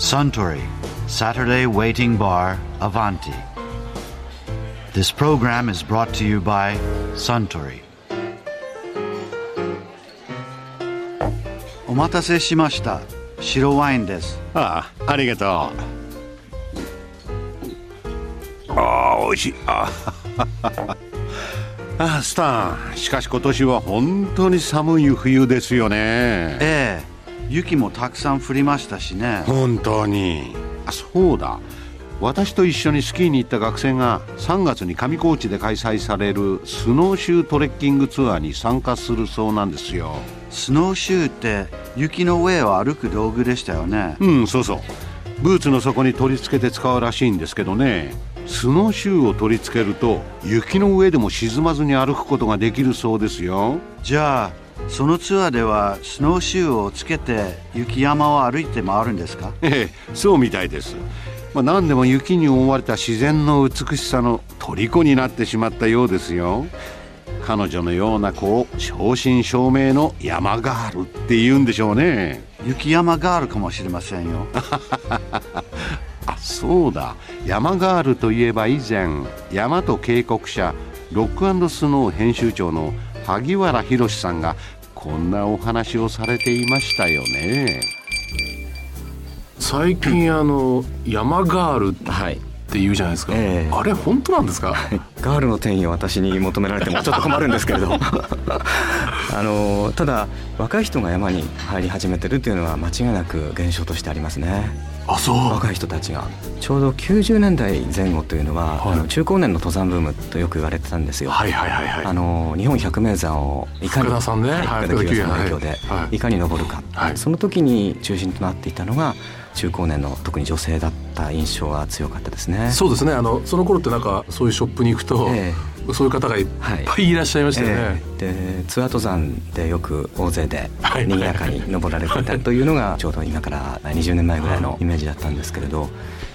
Suntory Saturday Waiting Bar Avanti. This program is brought to you by Suntory. お待たせしました。白ワインです。ああありがとうああ美味しいあああスタンしかし今年は本当に寒い冬ですよねええ、雪もたくさん降りましたしね。本当に。あそうだ。私と一緒にスキーに行った学生が3月に上高地で開催されるスノーシュートレッキングツアーに参加するそうなんですよ。スノーシューって雪の上を歩く道具でしたよね。うんそうそう。ブーツの底に取り付けて使うらしいんですけどね。スノーシューを取り付けると雪の上でも沈まずに歩くことができるそうですよ。じゃあ、そのツアーではスノーシューをつけて雪山を歩いて回るんですか？ええそうみたいです、まあ、何でも雪に覆われた自然の美しさの虜になってしまったようですよ。彼女のような子を正真正銘の山ガールって言うんでしょうね。雪山があるかもしれませんよ。あそうだ。山ガールといえば以前山と渓谷社ロックスノー編集長の萩原博さんがこんなお話をされていましたよね。最近あの山ガールっはい。て言うじゃないですか、ええ。あれ本当なんですか、ガールの定義を私に求められてもちょっと困るんですけれどあのただ若い人が山に入り始めてるっていうのは間違いなく現象としてありますね。あそう。若い人たちが。ちょうど90年代前後というのは、はい。あの中高年の登山ブームとよく言われてたんですよ、はいはいはいはい。あの日本百名山をいかに福田さんね。はいはい福田清さんの影響で、いかに登るか、はい。その時に中心となっていたのが中高年の特に女性だった印象が強かったですね。そうですね。あのその頃ってなんかそういうショップに行くと、えそういう方がいっぱいい。らっしゃいましたよね、ええ。でツアー登山でよく大勢ではい。賑やかに登られていたというのがちょうど今から20年前ぐらいのイメージだったんですけれど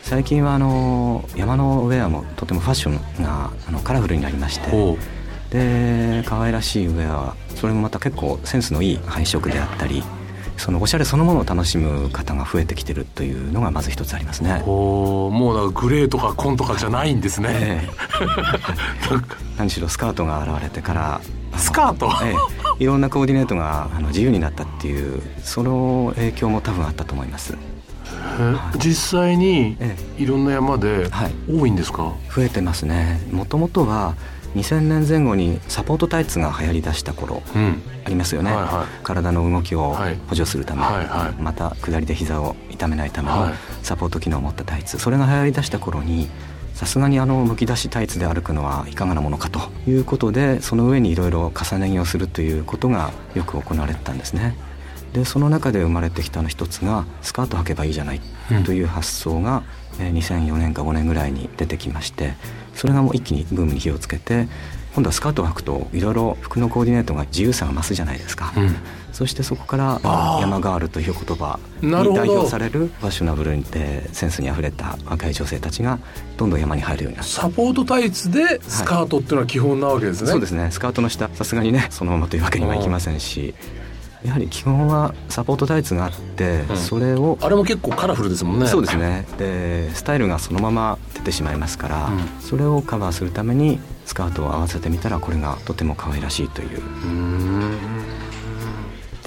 最近はあの山のウェアもとてもファッションがあのカラフルになりましてほで可愛らしいウェアそれもまた結構センスのいい配色であったりそのおしゃれそのものを楽しむ方が増えてきてるというのがまず一つありますね。う。ほうもうグレーとか紺とかじゃないんですね、ええ。何しろスカートが現れてからスカート？ええ、いろんなコーディネートがあの自由になったっていうその影響も多分あったと思います。え実際にえいろんな山ではい。多いんですか、増えてますね。もともとは2000年前後にサポートタイツが流行りだした頃うん。ありますよね、はいはい。体の動きをはい。補助するため、はいはい。また下りで膝を痛めないためのはい。サポート機能を持ったタイツ。それが流行りだした頃にさすがにあのむき出しタイツで歩くのはいかがなものかということでその上にいろいろ重ね着をするということがよく行われてたんですねでその中で生まれてきたの一つがスカート履けばいいじゃないという発想が、えー2004年か5年ぐらいに出てきましてそれがもう一気にブームに火をつけて今度はスカートを履くといろいろ服のコーディネートが自由さが増すじゃないですか、うん。そしてそこから山ガールという言葉に代表されるファッショナブルでセンスにあふれた若い女性たちがどんどん山に入るようになった。サポートタイツでスカートっていうのは基本なわけですね、そうですね。スカートの下さすがにねそのままというわけにはいきませんしやはり基本はサポートタイツがあって、ん。それをあれも結構カラフルですもんね。そうですね。でスタイルがそのまま出てしまいますから、うん。それをカバーするためにスカートを合わせてみたらこれがとても可愛らしいという。う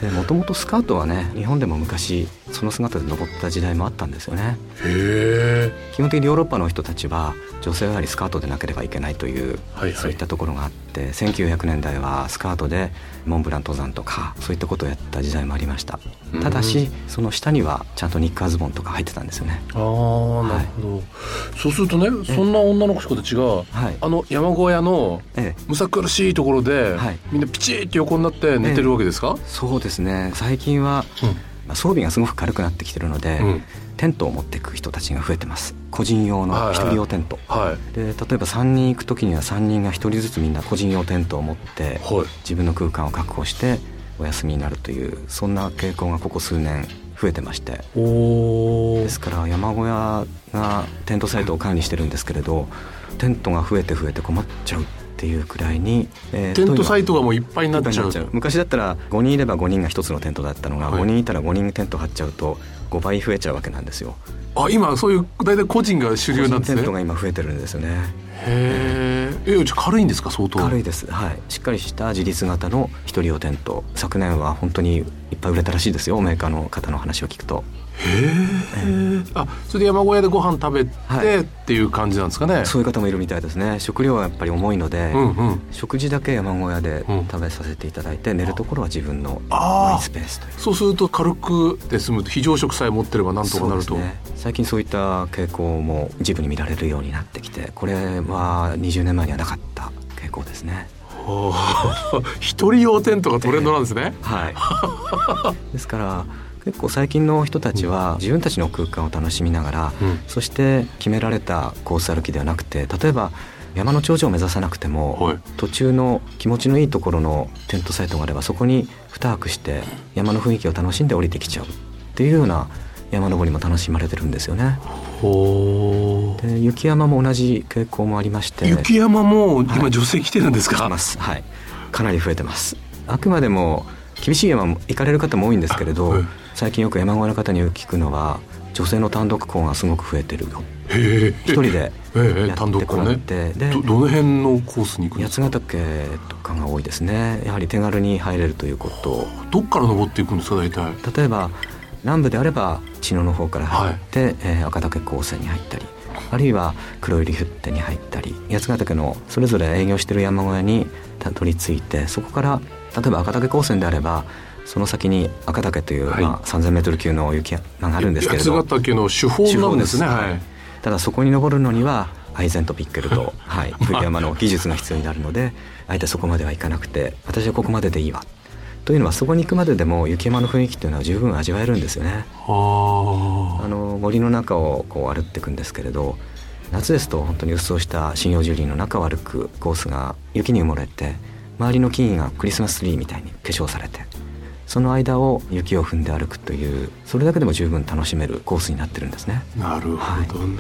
でもともとスカートはね日本でも昔その姿で登った時代もあったんですよね。へえ基本的にヨーロッパの人たちは女性はやはりスカートでなければいけないという、はいはい。そういったところがあって1900年代はスカートでモンブラン登山とかそういったことをやった時代もありました。うん。ただしその下にはちゃんとニッカーズボンとか入ってたんですよね。ああなるほど、そうするとねそんな女の子たちが、はい。あの山小屋のええ。むさ苦しいところで、はい。みんなピチッと横になって寝てるわけですか、そうですね最近は、まあ装備がすごく軽くなってきてるので、うん。テントを持っていく人たちが増えてます。個人用のはいはい。一人用テント、はい。で例えば3人行く時には3人が1人ずつみんな個人用テントを持ってはい。自分の空間を確保してお休みになるというそんな傾向がここ数年増えてまして。おですから山小屋がテントサイトを管理してるんですけれどテントが増えて増えて困っちゃうっていうくらいに、えーテントサイトトがもういっぱいになっちゃう。昔だったら5人いれば5人が1つのテントだったのがはい。5人いたら5人テント張っちゃうと5倍増えちゃうわけなんですよ。あ今そういう大体個人が主流なんですね。テントが今増えてるんですよね。へえじゃあ軽いんですか相当？軽いです。はい。しっかりした自立型の一人用テント。昨年は本当にいっぱい売れたらしいですよメーカーの方の話を聞くとへえあそれで山小屋でご飯食べて、はい。っていう感じなんですかね。そういう方もいるみたいですね。食料はやっぱり重いので、うんうん。食事だけ山小屋でうん。食べさせていただいて、寝るところは自分のマイスペースという。そうすると軽くで済む。と非常食さえ持ってればなんとかなると、そうですね。最近そういった傾向も一部に見られるようになってきてこれは20年前にはなかった傾向ですね。は あ一人用テントがトレンドなんですね、はい。ですから結構最近の人たちは自分たちの空間を楽しみながら、うん。そして決められたコース歩きではなくて例えば山の頂上を目指さなくても、はい。途中の気持ちのいいところのテントサイトがあればそこに2泊して山の雰囲気を楽しんで降りてきちゃうっていうような山登りも楽しまれてるんですよね。で雪山も同じ傾向もありまして。雪山も今はい。女性来てるんですか、来てます。はい。かなり増えてます。あくまでも厳しい山も行かれる方も多いんですけれど、はい最近よく山小屋の方に聞くのは女性の単独校がすごく増えてるよ。一人でええやってこられて、でどどの辺のコースに行くんですか？八ヶ岳とかが多いですね。やはり手軽に入れるということどっから登っていくんですか大体？例えば南部であれば茅野の方から入って、えー赤岳高専に入ったりあるいは黒百合フッテに入ったり八ヶ岳のそれぞれ営業してる山小屋にたどり着いてそこから例えば赤岳高専であればその先に赤岳という、はい。まあ、3,000メートル級の雪山があるんですけれ八どヶ岳の手法なんですね手法はい。ただそこに登るのにはアイゼンとピッケルと、はい、冬山の技術が必要になるのであえてそこまでは行かなくて私はここまででいいわ。というのはそこに行くまででも雪山の雰囲気というのは十分味わえるんですよね。はあの森の中をこう歩っていくんですけれど夏ですと本当に鬱蒼した針葉樹林の中を歩くコースが雪に埋もれて周りの木々がクリスマスツリーみたいに化粧されてその間を雪を踏んで歩くというそれだけでも十分楽しめるコースになってるんですね。あなるほどね、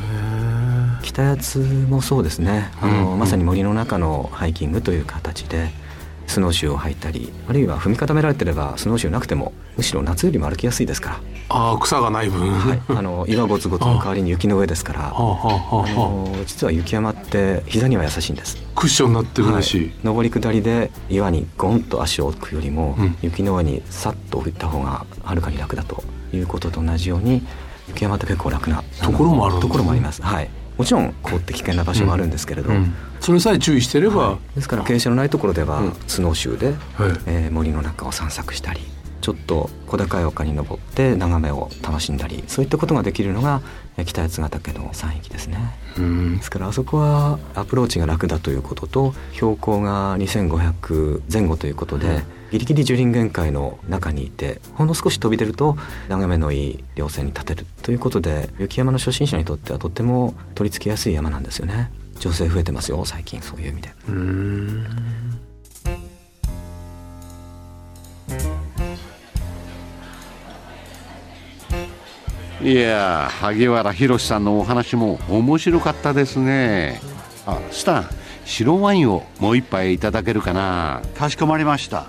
北八もそうですね。あの、うんうん。まさに森の中のハイキングという形でスノーシューを履いたりあるいは踏み固められてればスノーシューなくてもむしろ夏よりも歩きやすいですかああ草がない分、ら、はい、あの 岩ゴツゴツの代わりに雪の上ですから。はあの実は雪山って膝には優しいんです。あクッションになってるし、はい。上り下りで岩にゴンと足を置くよりも、うん。雪の上にさっと置いた方がはるかに楽だということと同じように雪山って結構楽なところもあるところもあります。はいもちろん凍って危険な場所もあるんですけれど、うん。それさえ注意してれば、はい。ですから傾斜のないところでは、うん。スノーシューで、はい。えー森の中を散策したりちょっと小高い丘に登って眺めを楽しんだりそういったことができるのがえー北八ヶ岳の山域ですね。うん。ですからあそこはアプローチが楽だということと標高が2500前後ということで、うんギリギリ樹林限界の中にいてほんの少し飛び出ると眺めのいい稜線に立てるということで雪山の初心者にとってはとっても取り付けやすい山なんですよね。女性増えてますよ最近。そういう意味で。うんいやー萩原博さんのお話も面白かったですね。あスタン白ワインをもう一杯いただけるかな。かしこまりました